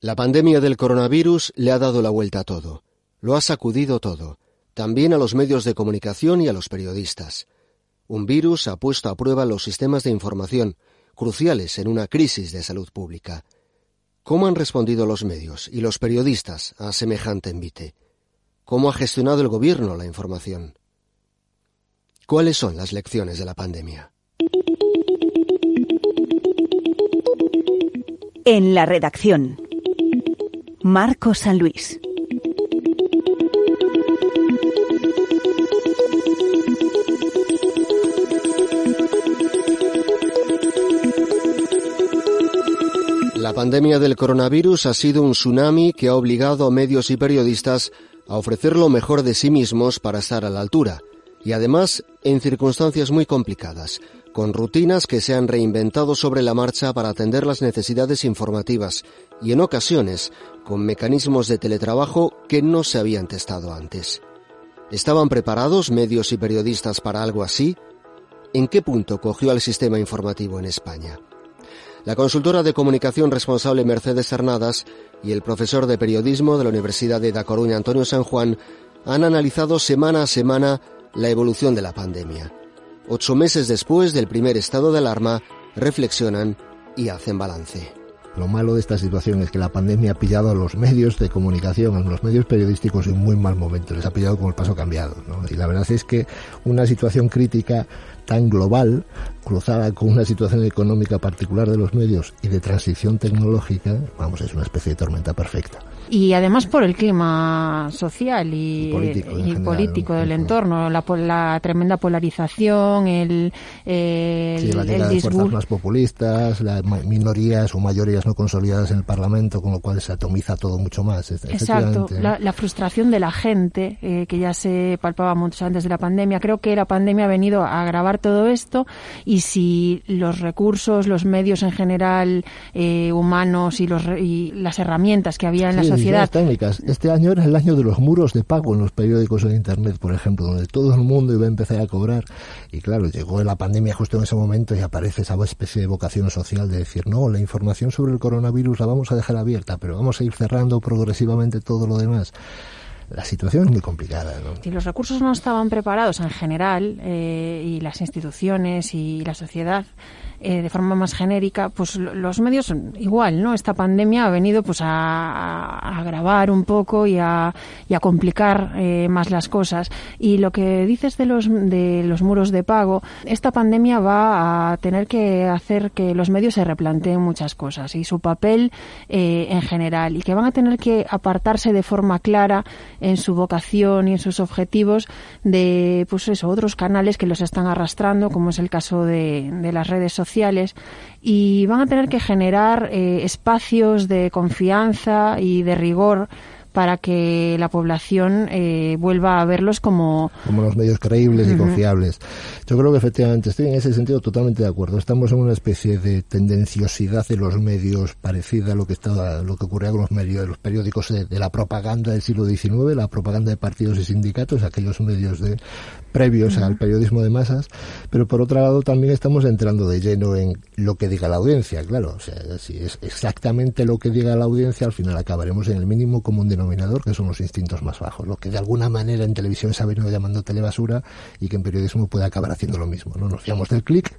La pandemia del coronavirus le ha dado la vuelta a todo. Lo ha sacudido todo, también a los medios de comunicación y a los periodistas. Un virus ha puesto a prueba los sistemas de información, cruciales en una crisis de salud pública. ¿Cómo han respondido los medios y los periodistas a semejante envite? ¿Cómo ha gestionado el gobierno la información? ¿Cuáles son las lecciones de la pandemia? En la redacción. Marco San Luis. La pandemia del coronavirus ha sido un tsunami que ha obligado a medios y periodistas a ofrecer lo mejor de sí mismos para estar a la altura, y además en circunstancias muy complicadas, con rutinas que se han reinventado sobre la marcha para atender las necesidades informativas y en ocasiones con mecanismos de teletrabajo que no se habían testado antes. ¿Estaban preparados medios y periodistas para algo así? ¿En qué punto cogió al sistema informativo en España? La consultora de comunicación responsable Mercedes Hernadas y el profesor de periodismo de la Universidad de Da Coruña Antonio San Juan han analizado semana a semana la evolución de la pandemia. Ocho meses después del primer estado de alarma, reflexionan y hacen balance. Lo malo de esta situación es que la pandemia ha pillado a los medios de comunicación, a los medios periodísticos en muy mal momento. Les ha pillado con el paso cambiado. Y la verdad es que una situación crítica tan global, cruzada con una situación económica particular de los medios y de transición tecnológica, vamos, es una especie de tormenta perfecta y además por el clima social y, político, del entorno, la, la, tremenda polarización, el, el, sí, la llegada de fuerzas más populistas, las minorías o mayorías no consolidadas en el Parlamento, con lo cual se atomiza todo mucho más. Exacto, la, frustración de la gente, eh, que ya se palpaba mucho antes de la pandemia. Creo que la pandemia ha venido a agravar todo esto y si los recursos, los medios en general, eh, humanos y, los, y las herramientas que había en la sociedad técnicas. Este año era el año de los muros de pago en los periódicos de Internet, por ejemplo, donde todo el mundo iba a empezar a cobrar. Y claro, llegó la pandemia justo en ese momento y aparece esa especie de vocación social de decir, no, la información sobre el coronavirus la vamos a dejar abierta, pero vamos a ir cerrando progresivamente todo lo demás la situación es muy complicada. ¿no? Si los recursos no estaban preparados en general eh, y las instituciones y la sociedad eh, de forma más genérica, pues los medios igual, ¿no? Esta pandemia ha venido pues a, agravar un poco y a, y a complicar eh, más las cosas. Y lo que dices de los, de los muros de pago, esta pandemia va a tener que hacer que los medios se replanteen muchas cosas y su papel eh, en general y que van a tener que apartarse de forma clara en su vocación y en sus objetivos de pues eso, otros canales que los están arrastrando, como es el caso de, de las redes sociales sociales y van a tener que generar eh, espacios de confianza y de rigor para que la población eh, vuelva a verlos como... Como los medios creíbles y confiables. Yo creo que efectivamente estoy en ese sentido totalmente de acuerdo. Estamos en una especie de tendenciosidad de los medios parecida a lo que estaba, lo que ocurría con los medios, los periódicos de, la propaganda del siglo XIX, la propaganda de partidos y sindicatos, aquellos medios de previos al periodismo de masas, pero por otro lado también estamos entrando de lleno en lo que diga la audiencia, claro, o sea, si es exactamente lo que diga la audiencia, al final acabaremos en el mínimo común denominador que son los instintos más bajos, lo que de alguna manera en televisión se ha venido llamando telebasura y que en periodismo puede acabar haciendo lo mismo. No nos fiamos del clic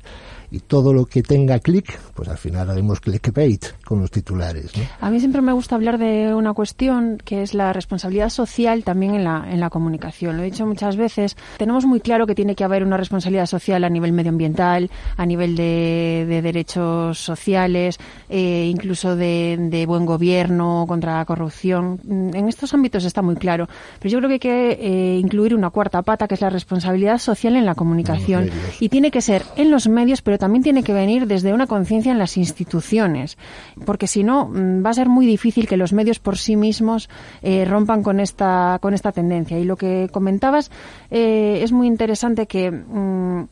y todo lo que tenga clic, pues al final haremos clickbait con los titulares. A mí siempre me gusta hablar de una cuestión que es la responsabilidad social también en la, en la comunicación. Lo he dicho muchas veces. Tenemos muy claro que tiene que haber una responsabilidad social a nivel medioambiental, a nivel de, de derechos sociales, eh, incluso de, de, buen gobierno contra la corrupción. En estos ámbitos está muy claro. Pero yo creo que hay que eh, incluir una cuarta pata, que es la responsabilidad social en la comunicación. Y tiene que ser en los medios, pero también tiene que venir desde una conciencia en las instituciones, porque si no mm, va a ser muy difícil que los medios por sí mismos eh, rompan con esta con esta tendencia. Y lo que comentabas eh, es muy interesante que mm,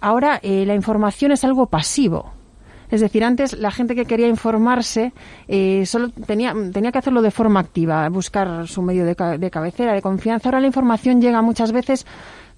ahora eh, la información es algo pasivo. Es decir, antes la gente que quería informarse eh, solo tenía, tenía que hacerlo de forma activa, buscar su medio de, de cabecera, de confianza. Ahora la información llega muchas veces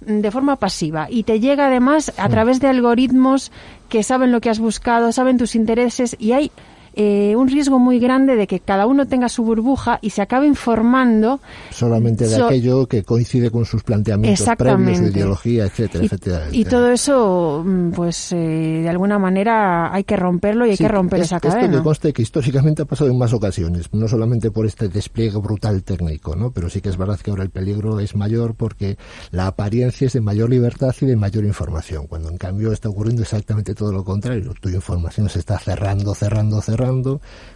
mm, de forma pasiva y te llega además a través de algoritmos que saben lo que has buscado, saben tus intereses y hay eh, un riesgo muy grande de que cada uno tenga su burbuja y se acabe informando solamente de aquello que coincide con sus planteamientos previos, su ideología, etcétera, y, etcétera. Y todo eso, mm, pues eh, de alguna manera hay que romperlo y hay que romper esa cadena. Esto me conste que históricamente ha pasado en más ocasiones, no solamente por este despliegue brutal técnico, ¿no? Pero sí que es verdad que ahora el peligro es mayor porque la apariencia es de mayor libertad y de mayor información, cuando en cambio está ocurriendo exactamente todo lo contrario. Tu información se está cerrando, cerrando, cerrando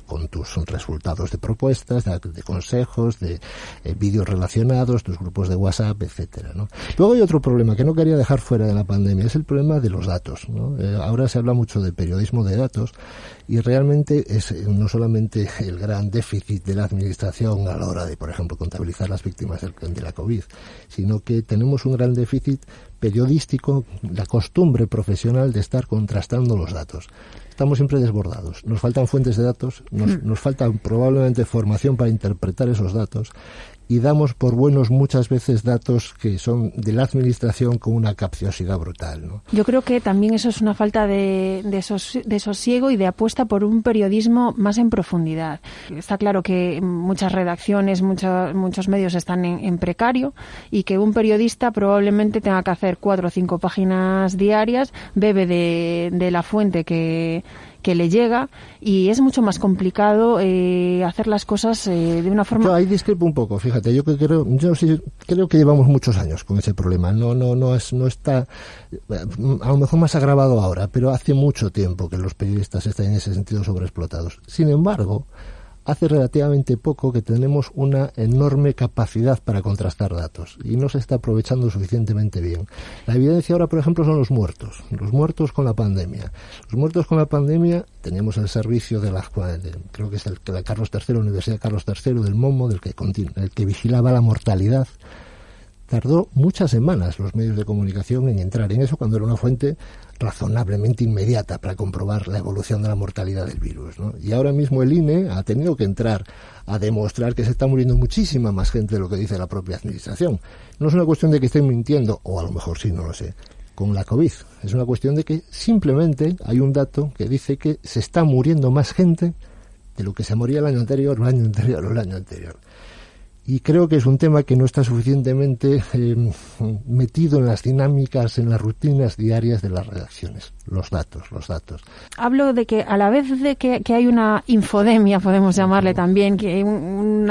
con tus resultados de propuestas, de, consejos, de eh, vídeos relacionados, tus grupos de WhatsApp, etcétera. Luego hay otro problema que no quería dejar fuera de la pandemia, es el problema de los datos. Eh, ahora se habla mucho de periodismo de datos y realmente es eh, no solamente el gran déficit de la administración a la hora de, por ejemplo, contabilizar las víctimas de la COVID, sino que tenemos un gran déficit periodístico, la costumbre profesional de estar contrastando los datos estamos siempre desbordados. Nos faltan fuentes de datos, nos, hmm. nos falta probablemente formación para interpretar esos datos y damos por buenos muchas veces datos que son de la administración con una capciosidad brutal. ¿no? Yo creo que también eso es una falta de, de, sosiego y de apuesta por un periodismo más en profundidad. Está claro que muchas redacciones, muchos, muchos medios están en, en, precario y que un periodista probablemente tenga que hacer cuatro o cinco páginas diarias, bebe de, de la fuente que que le llega y es mucho más complicado eh, hacer las cosas eh, de una forma. Yo ahí discrepo un poco, fíjate, yo creo, yo sí, creo que llevamos muchos años con ese problema. No, no, no es, no está, a lo mejor más agravado ahora, pero hace mucho tiempo que los periodistas están en ese sentido sobreexplotados. Sin embargo, hace relativamente poco que tenemos una enorme capacidad para contrastar datos y no se está aprovechando suficientemente bien. La evidencia ahora, por ejemplo, son los muertos, los muertos con la pandemia. Los muertos con la pandemia tenemos el servicio de la, creo que es el de Carlos III, Universidad Carlos III del MOMO, del que, el que vigilaba la mortalidad tardó muchas semanas los medios de comunicación en entrar en eso cuando era una fuente razonablemente inmediata para comprobar la evolución de la mortalidad del virus. Y ahora mismo el INE ha tenido que entrar a demostrar que se está muriendo muchísima más gente de lo que dice la propia administración. No es una cuestión de que estén mintiendo, o a lo mejor sí, no lo sé, con la COVID. Es una cuestión de que simplemente hay un dato que dice que se está muriendo más gente de lo que se moría el año anterior, el año anterior, o el año anterior y creo que es un tema que no está suficientemente eh, metido en las dinámicas, en las rutinas diarias de las redacciones. Los datos, los datos. Hablo de que a la vez de que, hay una infodemia, podemos llamarle también, que hay un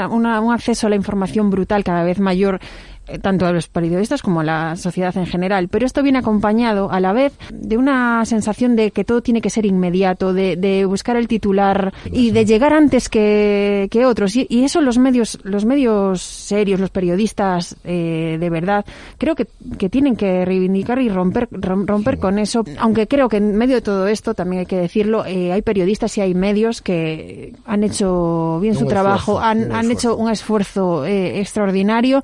acceso a la información brutal cada vez mayor tanto a los periodistas como a la sociedad en general. Pero esto viene acompañado a la vez de una sensación de que todo tiene que ser inmediato, de, buscar el titular y de llegar antes que, otros. Y, eso los medios, los medios serios, los periodistas eh, de verdad, creo que, tienen que reivindicar y romper, romper con eso. Aunque creo que en medio de todo esto, también hay que decirlo, eh, hay periodistas y hay medios que han hecho bien su trabajo, han, han hecho un esfuerzo extraordinario,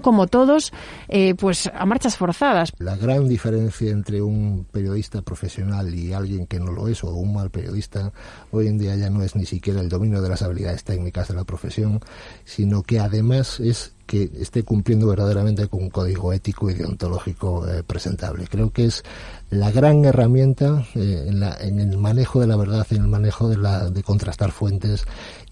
como todos, eh, pues a marchas forzadas. La gran diferencia entre un periodista profesional y alguien que no lo es, o un mal periodista, hoy en día ya no es ni siquiera el dominio de las habilidades técnicas de la profesión, sino que además es que esté cumpliendo verdaderamente con un código ético y deontológico eh, presentable. Creo que es la gran herramienta eh, en, la, en, el manejo de la verdad, en el manejo de, la, de contrastar fuentes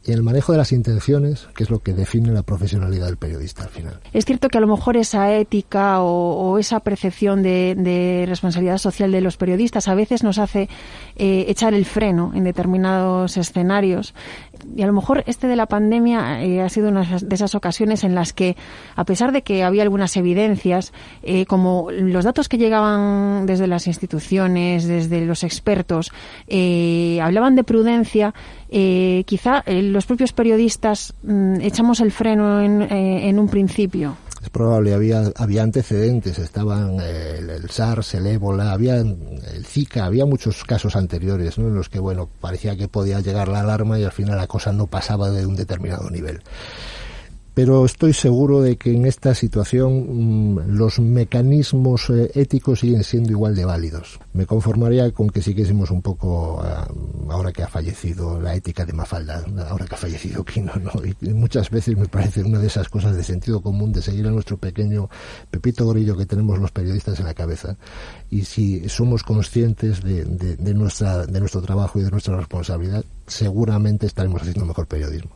y el manejo de las intenciones, que es lo que define la profesionalidad del periodista al final. Es cierto que a lo mejor esa ética o, esa percepción de, responsabilidad social de los periodistas a veces nos hace eh, echar el freno en determinados escenarios. Y a lo mejor este de la pandemia eh, ha sido una de esas ocasiones en las que, a pesar de que había algunas evidencias, eh, como los datos que llegaban desde las instituciones, desde los expertos, hablaban de prudencia, quizá los propios periodistas mm, echamos el freno en, eh, en un principio. Probable, había, había antecedentes, estaban eh, el, SARS, el ébola, había el Zika, había muchos casos anteriores, ¿no? En los que, bueno, parecía que podía llegar la alarma y al final la cosa no pasaba de un determinado nivel pero estoy seguro de que en esta situación mm, los mecanismos eh, éticos siguen siendo igual de válidos. Me conformaría con que siguiésemos un poco, ah, ahora que ha fallecido la ética de Mafalda, ahora que ha fallecido Quino, ¿no? y muchas veces me parece una de esas cosas de sentido común de seguir a nuestro pequeño Pepito Grillo que tenemos los periodistas en la cabeza. Y si somos conscientes de, de, nuestra, de nuestro trabajo y de nuestra responsabilidad, seguramente estaremos haciendo mejor periodismo.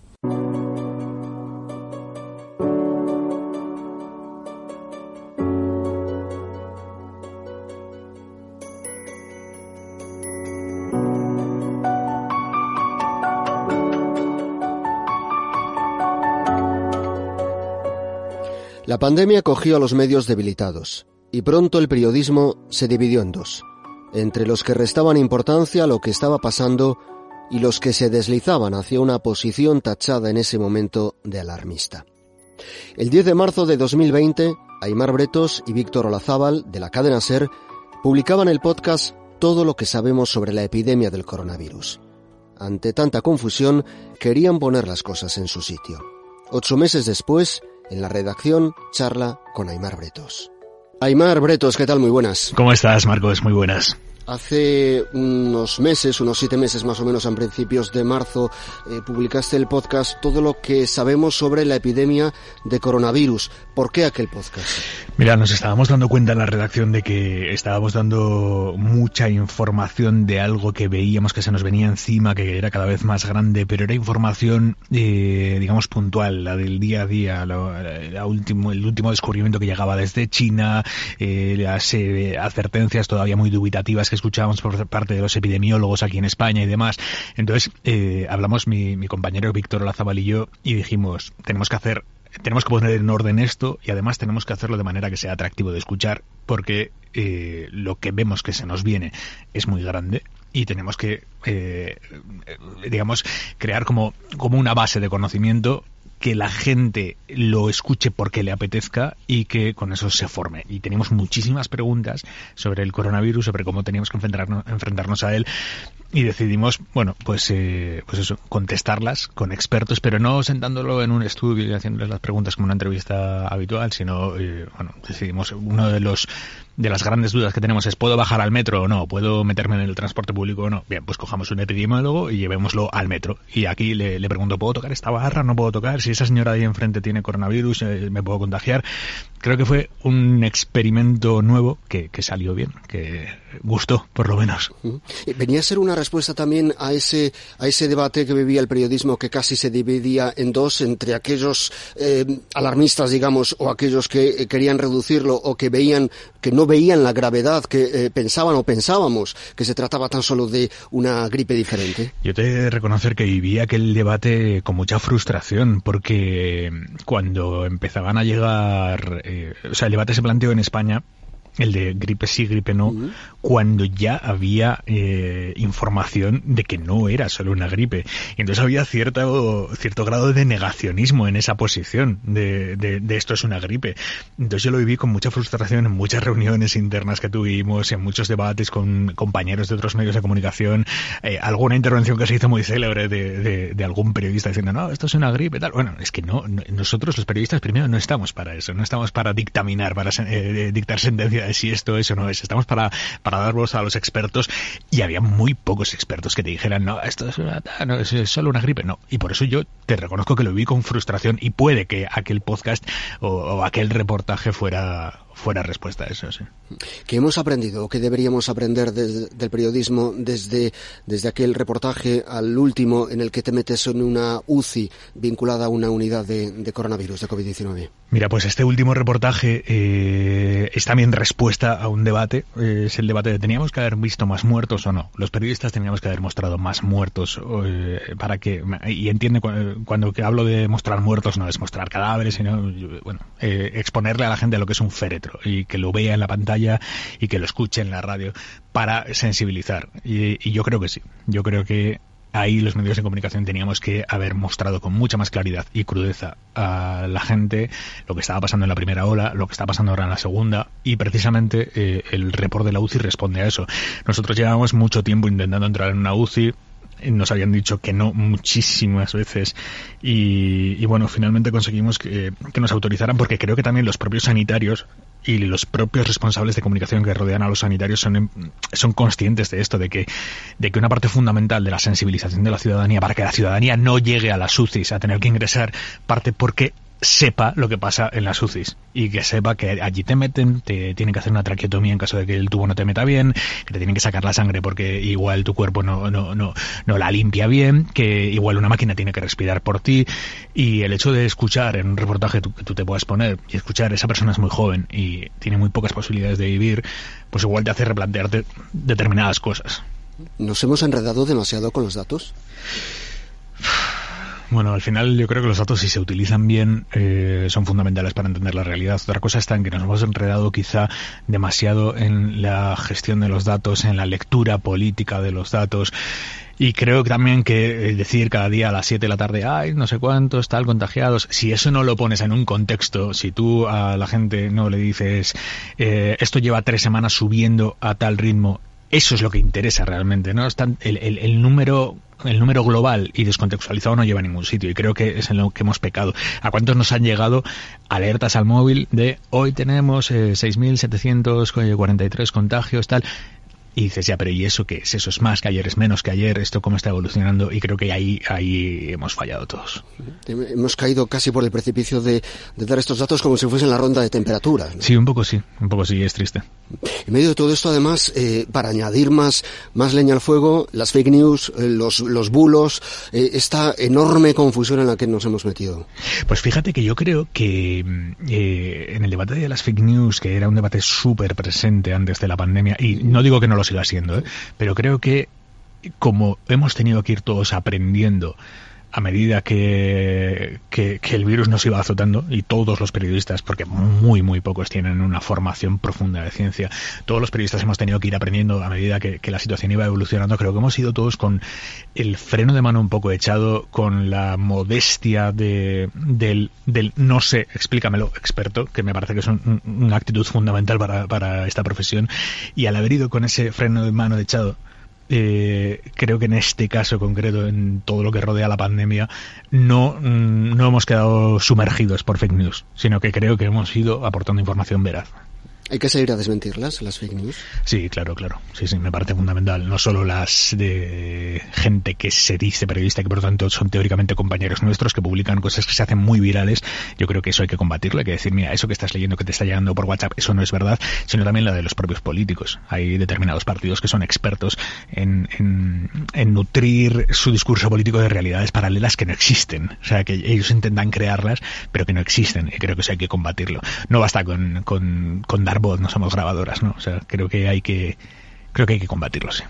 La pandemia cogió a los medios debilitados y pronto el periodismo se dividió en dos, entre los que restaban importancia a lo que estaba pasando y los que se deslizaban hacia una posición tachada en ese momento de alarmista. El 10 de marzo de 2020, Aymar Bretos y Víctor Olazábal, de la cadena SER, publicaban el podcast Todo lo que sabemos sobre la epidemia del coronavirus. Ante tanta confusión, querían poner las cosas en su sitio. Ocho meses después, en la redacción, charla con Aymar Bretos. Aymar Bretos, ¿qué tal? Muy buenas. ¿Cómo estás, Marcos? Muy buenas. Hace unos meses, unos siete meses más o menos, a principios de marzo, eh, publicaste el podcast Todo lo que sabemos sobre la epidemia de coronavirus. ¿Por qué aquel podcast? Mira, nos estábamos dando cuenta en la redacción de que estábamos dando mucha información de algo que veíamos que se nos venía encima, que era cada vez más grande, pero era información, eh, digamos, puntual, la del día a día, la, el último descubrimiento que llegaba desde China, eh, las advertencias todavía muy dubitativas que escuchábamos por parte de los epidemiólogos aquí en España y demás. Entonces, eh, hablamos mi, compañero Víctor Lazabal y yo y dijimos, tenemos que hacer tenemos que poner en orden esto y además tenemos que hacerlo de manera que sea atractivo de escuchar porque eh, lo que vemos que se nos viene es muy grande y tenemos que eh, digamos crear como, como una base de conocimiento que la gente lo escuche porque le apetezca y que con eso se forme. Y teníamos muchísimas preguntas sobre el coronavirus, sobre cómo teníamos que enfrentarnos, enfrentarnos a él y decidimos, bueno, pues, eh, pues eso, contestarlas con expertos, pero no sentándolo en un estudio y haciéndoles las preguntas como una entrevista habitual, sino, eh, bueno, decidimos uno de los de las grandes dudas que tenemos es ¿puedo bajar al metro o no? ¿Puedo meterme en el transporte público o no? Bien, pues cojamos un epidemiólogo y llevémoslo al metro. Y aquí le, pregunto, ¿puedo tocar esta barra? ¿No puedo tocar? Si esa señora ahí enfrente tiene coronavirus, eh, ¿me puedo contagiar? Creo que fue un experimento nuevo que, que salió bien, que gustó, por lo menos. Venía a ser una respuesta también a ese, a ese debate que vivía el periodismo que casi se dividía en dos, entre aquellos eh, alarmistas, digamos, o aquellos que eh, querían reducirlo o que veían, que no veían la gravedad que eh, pensaban o pensábamos que se trataba tan solo de una gripe diferente. Yo te he de reconocer que viví aquel debate con mucha frustración porque cuando empezaban a llegar, o sea, el debate se planteó en España el de gripe sí, gripe no, cuando ya había eh, información de que no era solo una gripe. Y entonces había cierto, cierto grado de negacionismo en esa posición de, de, esto es una gripe. Entonces yo lo viví con mucha frustración en muchas reuniones internas que tuvimos, en muchos debates con compañeros de otros medios de comunicación, eh, alguna intervención que se hizo muy célebre de, de, algún periodista diciendo, no, esto es una gripe, tal. Bueno, es que no, nosotros los periodistas primero no estamos para eso, no estamos para dictaminar, para eh, dictar sentencia si esto es o no es. Estamos para, para dar voz a los expertos y había muy pocos expertos que te dijeran, no, esto es, no, es solo una gripe. No. Y por eso yo te reconozco que lo vi con frustración y puede que aquel podcast o aquel reportaje fuera fuera respuesta a eso, sí. ¿Qué hemos aprendido o qué deberíamos aprender del periodismo desde, desde aquel reportaje al último en el que te metes en una UCI vinculada a una unidad de, coronavirus, de COVID-19? Mira, pues este último reportaje eh, es también respuesta a un debate. es el debate de teníamos que haber visto más muertos o no. Los periodistas teníamos que haber mostrado más muertos eh, para que... Y entiende cuando, hablo de mostrar muertos no es mostrar cadáveres, sino bueno, eh, exponerle a la gente lo que es un féretro y que lo vea en la pantalla y que lo escuche en la radio para sensibilizar. Y, yo creo que sí. Yo creo que ahí los medios de comunicación teníamos que haber mostrado con mucha más claridad y crudeza a la gente lo que estaba pasando en la primera ola, lo que está pasando ahora en la segunda y precisamente eh, el report de la UCI responde a eso. Nosotros llevamos mucho tiempo intentando entrar en una UCI, nos habían dicho que no muchísimas veces y, bueno, finalmente conseguimos que, nos autorizaran porque creo que también los propios sanitarios y los propios responsables de comunicación que rodean a los sanitarios son, son conscientes de esto, de que, de que una parte fundamental de la sensibilización de la ciudadanía para que la ciudadanía no llegue a las UCIs a tener que ingresar parte porque sepa lo que pasa en las UCIs y que sepa que allí te meten, te tienen que hacer una traqueotomía en caso de que el tubo no te meta bien, que te tienen que sacar la sangre porque igual tu cuerpo no, no, no, no la limpia bien, que igual una máquina tiene que respirar por ti y el hecho de escuchar en un reportaje que tú te puedas poner y escuchar esa persona es muy joven y tiene muy pocas posibilidades de vivir, pues igual te hace replantearte determinadas cosas. ¿Nos hemos enredado demasiado con los datos? Bueno, al final yo creo que los datos, si se utilizan bien, eh, son fundamentales para entender la realidad. Otra cosa está en que nos hemos enredado quizá demasiado en la gestión de los datos, en la lectura política de los datos. Y creo también que decir cada día a las 7 de la tarde, ay, no sé cuántos, tal, contagiados, si eso no lo pones en un contexto, si tú a la gente no le dices, eh, esto lleva tres semanas subiendo a tal ritmo, eso es lo que interesa realmente, ¿no? el, el, el, número el número global y descontextualizado no lleva a ningún sitio y creo que es en lo que hemos pecado. ¿A cuántos nos han llegado alertas al móvil de hoy tenemos eh, 6.743 contagios, tal? Y dices, ya, pero ¿y eso qué es? Eso es más que ayer, es menos que ayer, esto cómo está evolucionando y creo que ahí, ahí hemos fallado todos. Hemos caído casi por el precipicio de, dar estos datos como si fuesen la ronda de temperaturas. Sí, un poco sí, un poco sí, es triste. En medio de todo esto, además, eh, para añadir más, más leña al fuego, las fake news, eh, los, los bulos, eh, esta enorme confusión en la que nos hemos metido. Pues fíjate que yo creo que en el debate de las fake news, que era un debate súper presente antes de la pandemia, y no digo que no lo siga siendo, ¿eh? pero creo que como hemos tenido que ir todos aprendiendo a medida que, que, el virus nos iba azotando, y todos los periodistas, porque muy, muy pocos tienen una formación profunda de ciencia, todos los periodistas hemos tenido que ir aprendiendo a medida que, la situación iba evolucionando. Creo que hemos ido todos con el freno de mano un poco echado, con la modestia de, del, no sé, explícamelo, experto, que me parece que es una actitud fundamental para, para esta profesión, y al haber ido con ese freno de mano echado, eh, creo que en este caso concreto, en todo lo que rodea la pandemia, no, mm, no hemos quedado sumergidos por fake news, sino que creo que hemos ido aportando información veraz. ¿Hay que salir a desmentirlas, las fake news? Sí, claro, claro. Sí, sí, me parece fundamental. No solo las de gente que se dice periodista, que por lo tanto son teóricamente compañeros nuestros, que publican cosas que se hacen muy virales. Yo creo que eso hay que combatirlo. Hay que decir, mira, eso que estás leyendo, que te está llegando por WhatsApp, eso no es verdad, sino también la de los propios políticos. Hay determinados partidos que son expertos en, en, en nutrir su discurso político de realidades paralelas que no existen. O sea, que ellos intentan crearlas, pero que no existen. Y creo que eso hay que combatirlo. No basta con, con, con dar voz, no somos grabadoras, ¿no? O sea, creo que hay que creo que hay que combatirlo, sí.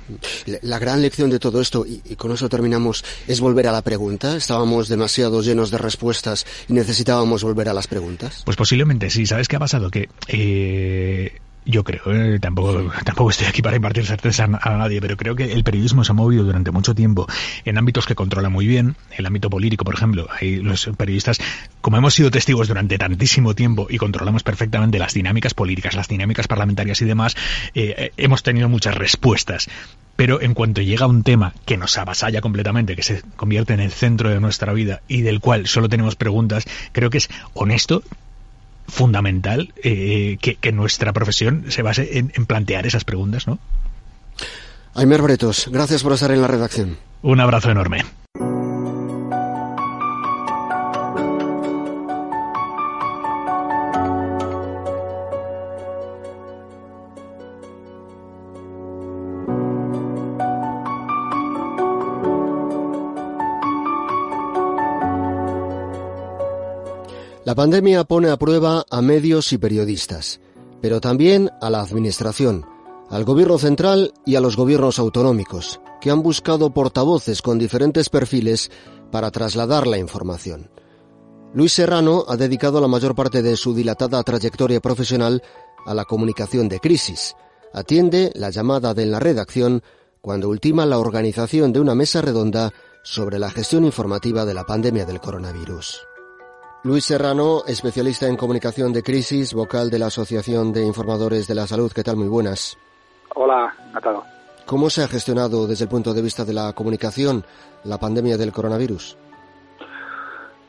La, gran lección de todo esto, y, con eso terminamos, es volver a la pregunta. Estábamos demasiado llenos de respuestas y necesitábamos volver a las preguntas. Pues posiblemente sí. ¿Sabes qué ha pasado? Que eh, yo creo, eh, tampoco, tampoco estoy aquí para impartir certeza a, nadie, pero creo que el periodismo se ha movido durante mucho tiempo en ámbitos que controla muy bien, el ámbito político, por ejemplo. Hay los periodistas, como hemos sido testigos durante tantísimo tiempo y controlamos perfectamente las dinámicas políticas, las dinámicas parlamentarias y demás, eh, eh, hemos tenido muchas respuestas pero en cuanto llega un tema que nos avasalla completamente, que se convierte en el centro de nuestra vida y del cual solo tenemos preguntas, creo que es honesto fundamental eh, que, nuestra profesión se base en, plantear esas preguntas, ¿no? Aymer Bretos, gracias por estar en la redacción. Un abrazo enorme. Pandemia pone a prueba a medios y periodistas, pero también a la Administración, al Gobierno central y a los gobiernos autonómicos, que han buscado portavoces con diferentes perfiles para trasladar la información. Luis Serrano ha dedicado la mayor parte de su dilatada trayectoria profesional a la comunicación de crisis. Atiende la llamada de la redacción cuando ultima la organización de una mesa redonda sobre la gestión informativa de la pandemia del coronavirus. Luis Serrano, especialista en comunicación de crisis, vocal de la Asociación de Informadores de la Salud. ¿Qué tal? Muy buenas. Hola, Natado. ¿Cómo se ha gestionado desde el punto de vista de la comunicación la pandemia del coronavirus?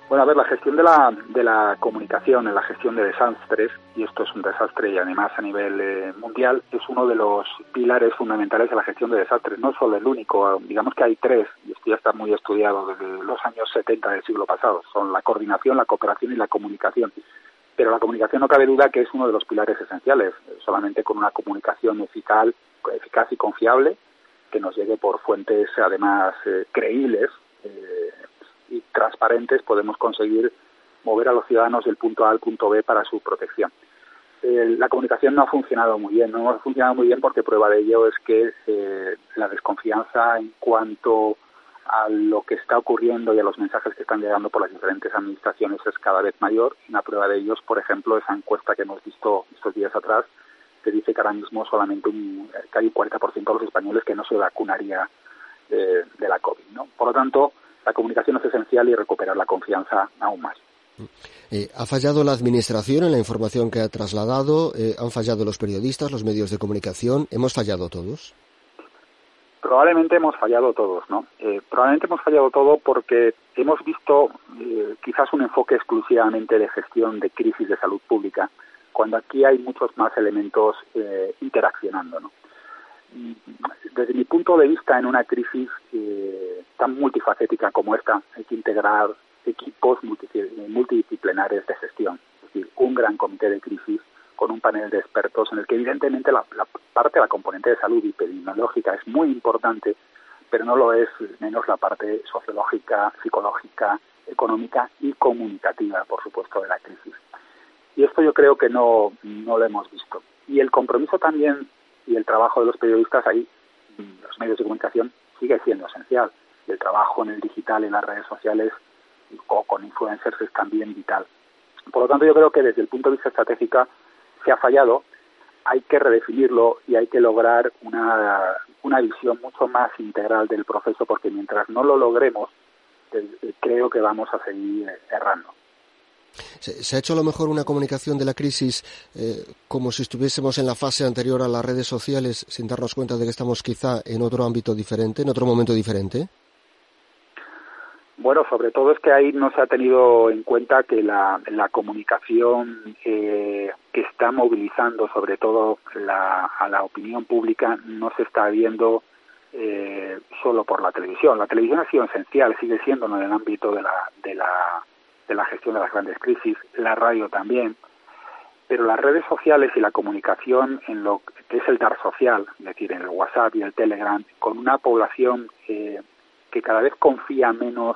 Bueno, a ver, la gestión de la, de la comunicación en la gestión de desastres, y esto es un desastre y además a nivel eh, mundial, es uno de los pilares fundamentales de la gestión de desastres, no solo el único, digamos que hay tres, y esto ya está muy estudiado desde los años 70 del siglo pasado, son la coordinación, la cooperación y la comunicación. Pero la comunicación no cabe duda que es uno de los pilares esenciales, solamente con una comunicación eficaz, eficaz y confiable, que nos llegue por fuentes además eh, creíbles, eh, y transparentes podemos conseguir mover a los ciudadanos del punto A al punto B para su protección. Eh, la comunicación no ha funcionado muy bien, no ha funcionado muy bien porque prueba de ello es que eh, la desconfianza en cuanto a lo que está ocurriendo y a los mensajes que están llegando por las diferentes administraciones es cada vez mayor. Una prueba de ello es, por ejemplo, esa encuesta que hemos visto estos días atrás, que dice que ahora mismo solamente un, que hay un 40% de los españoles que no se vacunaría de, de la COVID. ¿no? Por lo tanto, la comunicación es esencial y recuperar la confianza aún más. Eh, ¿Ha fallado la Administración en la información que ha trasladado? Eh, ¿Han fallado los periodistas, los medios de comunicación? ¿Hemos fallado todos? Probablemente hemos fallado todos, ¿no? Eh, probablemente hemos fallado todos porque hemos visto quizás un enfoque exclusivamente de gestión de crisis de salud pública, cuando aquí hay muchos más elementos interaccionando, ¿no? Desde mi punto de vista, en una crisis tan multifacética como esta, hay que integrar equipos multidisciplinares de gestión, es decir, un gran comité de crisis con un panel de expertos en el que evidentemente la, parte de la componente de salud epidemiológica es muy importante, pero no lo es menos la parte sociológica, psicológica, económica y comunicativa, por supuesto, de la crisis. Y esto yo creo que no, no lo hemos visto. Y el compromiso también y el trabajo de los periodistas ahí, los medios de comunicación, sigue siendo esencial el trabajo en el digital, en las redes sociales o con influencers es también vital. Por lo tanto, yo creo que desde el punto de vista estratégico se ha fallado, hay que redefinirlo y hay que lograr una, una visión mucho más integral del proceso, porque mientras no lo logremos, eh, creo que vamos a seguir errando. ¿Se, ha hecho a lo mejor una comunicación de la crisis eh, como si estuviésemos en la fase anterior a las redes sociales sin darnos cuenta de que estamos quizá en otro ámbito diferente, en otro momento diferente? Bueno, sobre todo es que ahí no se ha tenido en cuenta que la, comunicación eh, que está movilizando sobre todo la, a la opinión pública no se está viendo eh, solo por la televisión. La televisión ha sido esencial, sigue siendo en el ámbito de la, de la gestión de las grandes crisis, la radio también, pero las redes sociales y la comunicación en lo que es el dar social, es decir, en el WhatsApp y el Telegram, con una población eh, que cada vez confía menos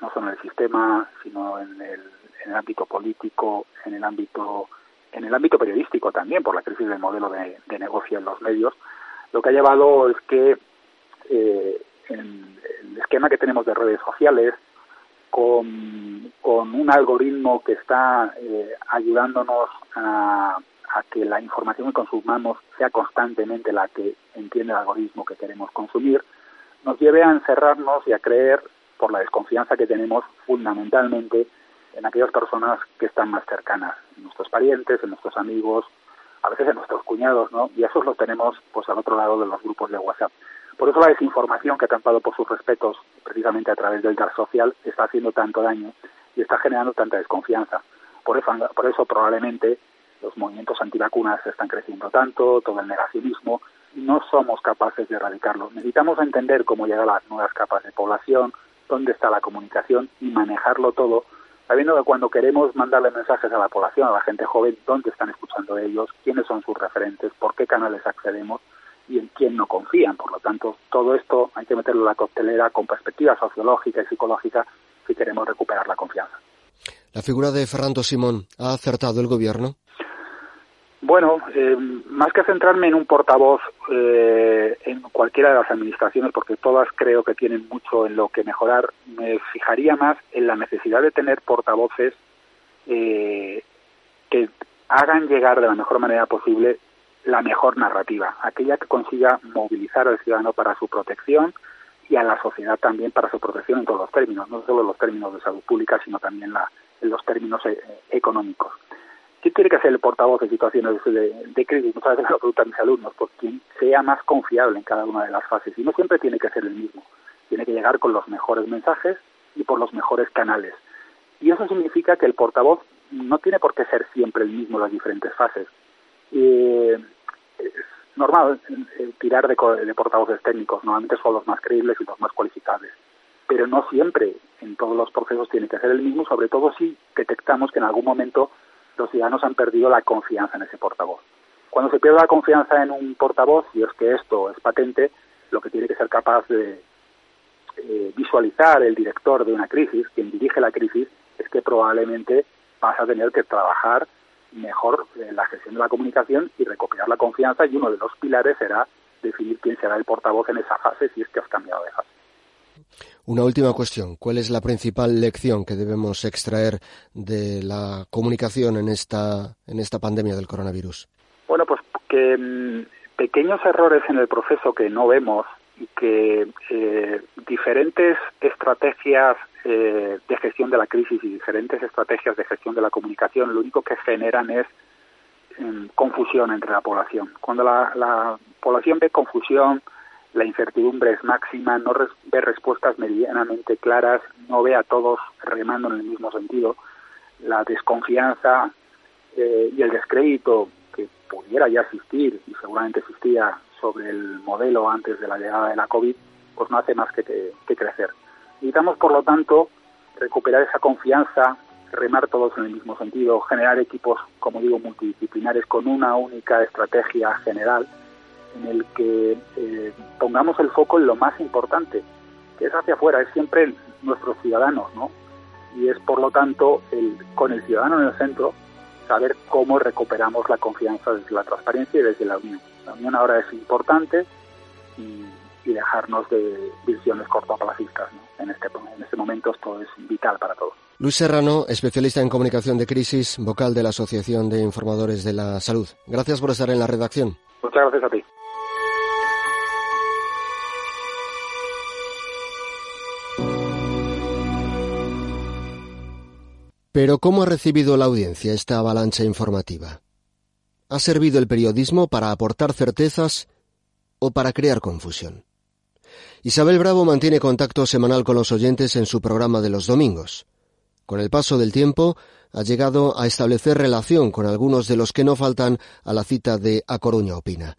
no solo en el sistema, sino en el, en el ámbito político, en el ámbito en el ámbito periodístico también, por la crisis del modelo de, negocio en los medios, lo que ha llevado es que eh, en el esquema que tenemos de redes sociales, con, un algoritmo que está eh, ayudándonos a, a, que la información que consumamos sea constantemente la que entiende el algoritmo que queremos consumir, nos lleve a encerrarnos y a creer por la desconfianza que tenemos fundamentalmente en aquellas personas que están más cercanas, en nuestros parientes, en nuestros amigos, a veces en nuestros cuñados, ¿no? Y esos los tenemos pues al otro lado de los grupos de WhatsApp. Por eso la desinformación que ha campado por sus respetos precisamente a través del dar social está haciendo tanto daño y está generando tanta desconfianza. Por eso, por eso probablemente los movimientos antivacunas están creciendo tanto, todo el negacionismo, no somos capaces de erradicarlo. Necesitamos entender cómo llegar a las nuevas capas de población, dónde está la comunicación y manejarlo todo, sabiendo que cuando queremos mandarle mensajes a la población, a la gente joven, dónde están escuchando ellos, quiénes son sus referentes, por qué canales accedemos y en quién no confían. Por lo tanto, todo esto hay que meterlo en la coctelera con perspectiva sociológica y psicológica si queremos recuperar la confianza. La figura de Fernando Simón ha acertado el gobierno. Bueno, eh, más que centrarme en un portavoz eh, en cualquiera de las administraciones, porque todas creo que tienen mucho en lo que mejorar, me fijaría más en la necesidad de tener portavoces eh, que hagan llegar de la mejor manera posible la mejor narrativa, aquella que consiga movilizar al ciudadano para su protección y a la sociedad también para su protección en todos los términos, no solo en los términos de salud pública, sino también la, en los términos eh, económicos. ¿Quién tiene que ser el portavoz de situaciones de, crisis? Muchas veces lo preguntan mis alumnos, por quien sea más confiable en cada una de las fases. Y no siempre tiene que ser el mismo. Tiene que llegar con los mejores mensajes y por los mejores canales. Y eso significa que el portavoz no tiene por qué ser siempre el mismo en las diferentes fases. Eh, es normal tirar de, de portavoces técnicos, normalmente son los más creíbles y los más cualificables, pero no siempre en todos los procesos tiene que ser el mismo, sobre todo si detectamos que en algún momento los ciudadanos han perdido la confianza en ese portavoz. Cuando se pierde la confianza en un portavoz, y es que esto es patente, lo que tiene que ser capaz de eh, visualizar el director de una crisis, quien dirige la crisis, es que probablemente vas a tener que trabajar mejor en la gestión de la comunicación y recuperar la confianza y uno de los pilares será definir quién será el portavoz en esa fase si es que has cambiado de fase. Una última cuestión. ¿Cuál es la principal lección que debemos extraer de la comunicación en esta, en esta pandemia del coronavirus? Bueno, pues que mm, pequeños errores en el proceso que no vemos y que eh, diferentes estrategias eh, de gestión de la crisis y diferentes estrategias de gestión de la comunicación lo único que generan es em, confusión entre la población. Cuando la, la, población ve confusión, la incertidumbre es máxima, no ve respuestas medianamente claras, no ve a todos remando en el mismo sentido, la desconfianza eh, y el descrédito que pudiera ya existir y seguramente existía sobre el modelo antes de la llegada de la COVID, pues no hace más que, que, crecer. Necesitamos, por lo tanto, recuperar esa confianza, remar todos en el mismo sentido, generar equipos, como digo, multidisciplinares con una única estrategia general en el que eh, pongamos el foco en lo más importante, que es hacia afuera, es siempre nuestros ciudadanos, ¿no? Y es, por lo tanto, el, con el ciudadano en el centro, saber cómo recuperamos la confianza desde la transparencia y desde la unión. La unión ahora es importante y, dejarnos de visiones cortoplacistas. En, este, en este momento esto es vital para todos. Luis Serrano, especialista en comunicación de crisis, vocal de la Asociación de Informadores de la Salud. Gracias por estar en la redacción. Muchas gracias a ti. Pero ¿cómo ha recibido la audiencia esta avalancha informativa? ¿Ha servido el periodismo para aportar certezas o para crear confusión? Isabel Bravo mantiene contacto semanal con los oyentes en su programa de los domingos. Con el paso del tiempo, ha llegado a establecer relación con algunos de los que no faltan a la cita de A Coruña Opina.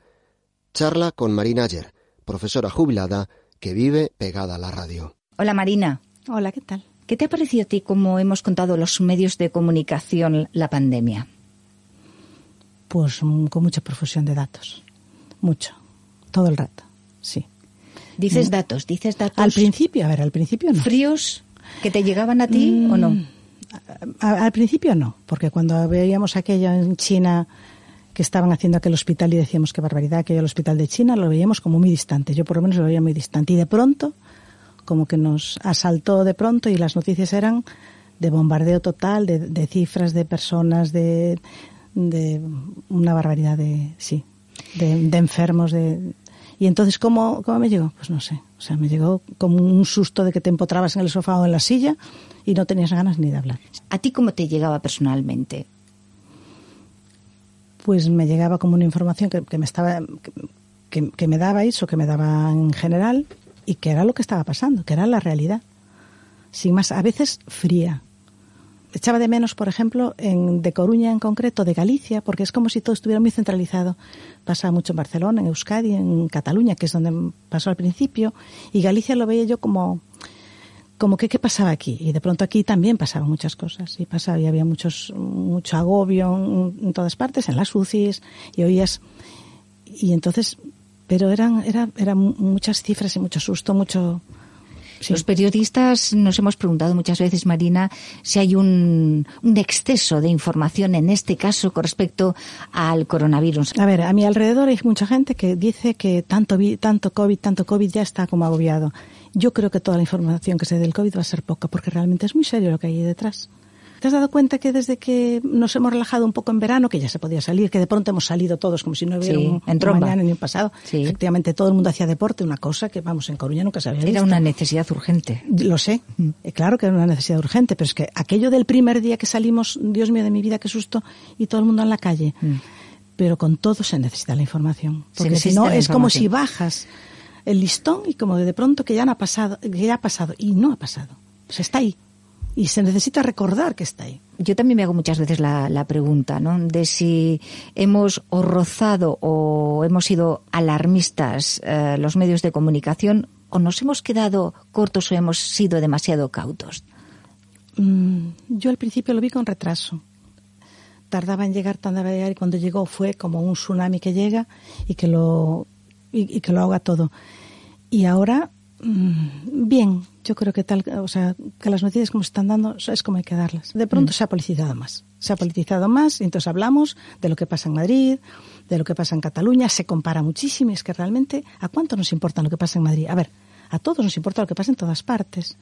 Charla con Marina Ayer, profesora jubilada que vive pegada a la radio. Hola Marina. Hola, ¿qué tal? ¿Qué te ha parecido a ti, como hemos contado, los medios de comunicación, la pandemia? Pues mm, con mucha profusión de datos. Mucho. Todo el rato. Sí. Dices mm. datos, dices datos. Al principio, a ver, al principio no. ¿Fríos que te llegaban a ti o no? Mm, al principio no, porque cuando veíamos aquello en China que estaban haciendo aquel hospital y decíamos qué barbaridad, aquello el hospital de China, lo veíamos como muy distante. Yo por lo menos lo veía muy distante. Y de pronto como que nos asaltó de pronto y las noticias eran de bombardeo total, de, cifras de personas, de, de, una barbaridad de, sí, de, enfermos, de, y entonces, ¿cómo, ¿cómo me llegó? Pues no sé. O sea, me llegó como un susto de que te empotrabas en el sofá o en la silla y no tenías ganas ni de hablar. ¿A ti cómo te llegaba personalmente? Pues me llegaba como una información que, me estaba que, que, me dabais o que me daba en general y que era lo que estaba pasando, que era la realidad. Sin más, a veces fría. Echaba de menos, por ejemplo, en, de Coruña en concreto, de Galicia, porque es como si todo estuviera muy centralizado. Pasa mucho en Barcelona, en Euskadi, en Cataluña, que es donde pasó al principio, y Galicia lo veía yo como, como que qué pasaba aquí. Y de pronto aquí también pasaban muchas cosas. Y pasaba, y había muchos, mucho agobio en, todas partes, en las UCIs, y oías. Y entonces pero eran, eran, eran muchas cifras y mucho susto, mucho... Los periodistas nos hemos preguntado muchas veces, Marina, si hay un, un, exceso de información en este caso con respecto al coronavirus. A ver, a mi alrededor hay mucha gente que dice que tanto, tanto COVID, tanto COVID ya está como agobiado. Yo creo que toda la información que se dé del COVID va a ser poca, porque realmente es muy serio lo que hay detrás. ¿Te has dado cuenta que desde que nos hemos relajado un poco en verano, que ya se podía salir, que de pronto hemos salido todos como si no hubiera un, mañana ni un pasado? Efectivamente, todo el mundo hacía deporte, una cosa que, vamos, en Coruña nunca se había visto. Era una necesidad urgente. Lo sé, mm. eh, claro que era una necesidad urgente, pero es que aquello del primer día que salimos, Dios mío de mi vida, qué susto, y todo el mundo en la calle. Mm. Pero con todo se necesita la información. Porque si no, es como si bajas el listón y como de pronto que ya no ha pasado, que ya ha pasado, y no ha pasado. Pues está ahí y se necesita recordar que está ahí. Yo también me hago muchas veces la, pregunta, ¿no? De si hemos o rozado o hemos sido alarmistas eh, los medios de comunicación o nos hemos quedado cortos o hemos sido demasiado cautos. Mm, yo al principio lo vi con retraso. Tardaba en llegar, tardaba en llegar y cuando llegó fue como un tsunami que llega y que lo, y que lo ahoga todo. Y ahora Mm, bien, yo creo que tal, o sea, que las noticias como se están dando es como hay que darlas. De pronto mm. se ha politizado más, se ha politizado más y entonces hablamos de lo que pasa en Madrid, de lo que pasa en Cataluña, se compara muchísimo y es que realmente ¿a cuánto nos importa lo que pasa en Madrid? A ver, a todos nos importa lo que pasa en todas partes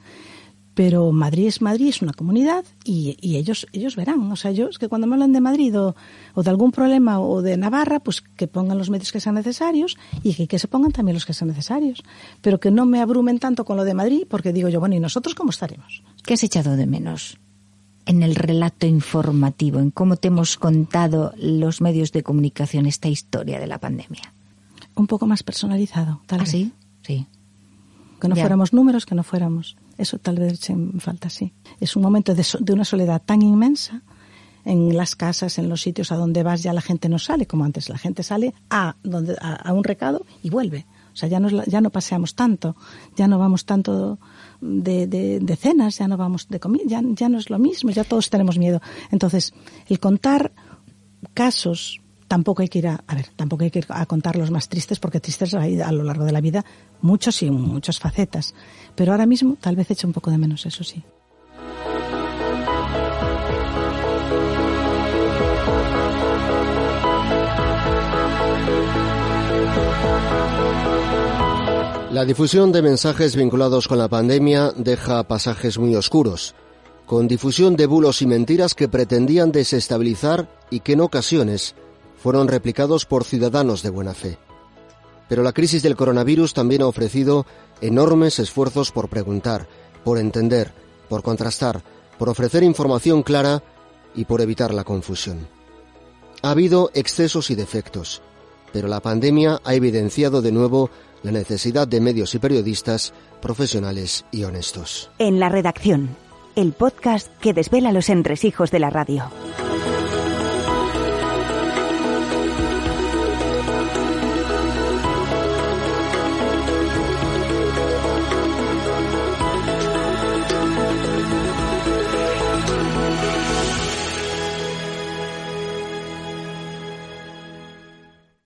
pero Madrid es Madrid, es una comunidad y, ellos ellos verán. O sea, yo es que cuando me hablan de Madrid o, de algún problema o de Navarra, pues que pongan los medios que sean necesarios y que, que, se pongan también los que sean necesarios. Pero que no me abrumen tanto con lo de Madrid porque digo yo, bueno, ¿y nosotros cómo estaremos? ¿Qué has echado de menos? en el relato informativo, en cómo te hemos contado los medios de comunicación esta historia de la pandemia. Un poco más personalizado, tal ¿Ah, vez. sí? Sí. Que no fuéramos números, que no fuéramos eso tal vez me falta, sí. Es un momento de, una soledad tan inmensa en las casas, en los sitios a donde vas, ya la gente no sale como antes. La gente sale a, donde, a, un recado y vuelve. O sea, ya no, ya no paseamos tanto, ya no vamos tanto de, de, cenas, ya no vamos de comida, ya, ya no es lo mismo, ya todos tenemos miedo. Entonces, el contar casos tampoco hay que ir a, ver, tampoco hay que a contar los más tristes porque tristes hay a lo largo de la vida muchos y muchas facetas. Pero ahora mismo tal vez eche un poco de menos, eso sí. La difusión de mensajes vinculados con la pandemia deja pasajes muy oscuros, con difusión de bulos y mentiras que pretendían desestabilizar y que en ocasiones fueron replicados por ciudadanos de buena fe. Pero la crisis del coronavirus también ha ofrecido enormes esfuerzos por preguntar, por entender, por contrastar, por ofrecer información clara y por evitar la confusión. Ha habido excesos y defectos, pero la pandemia ha evidenciado de nuevo la necesidad de medios y periodistas profesionales y honestos. En la redacción, el podcast que desvela los entresijos de la radio.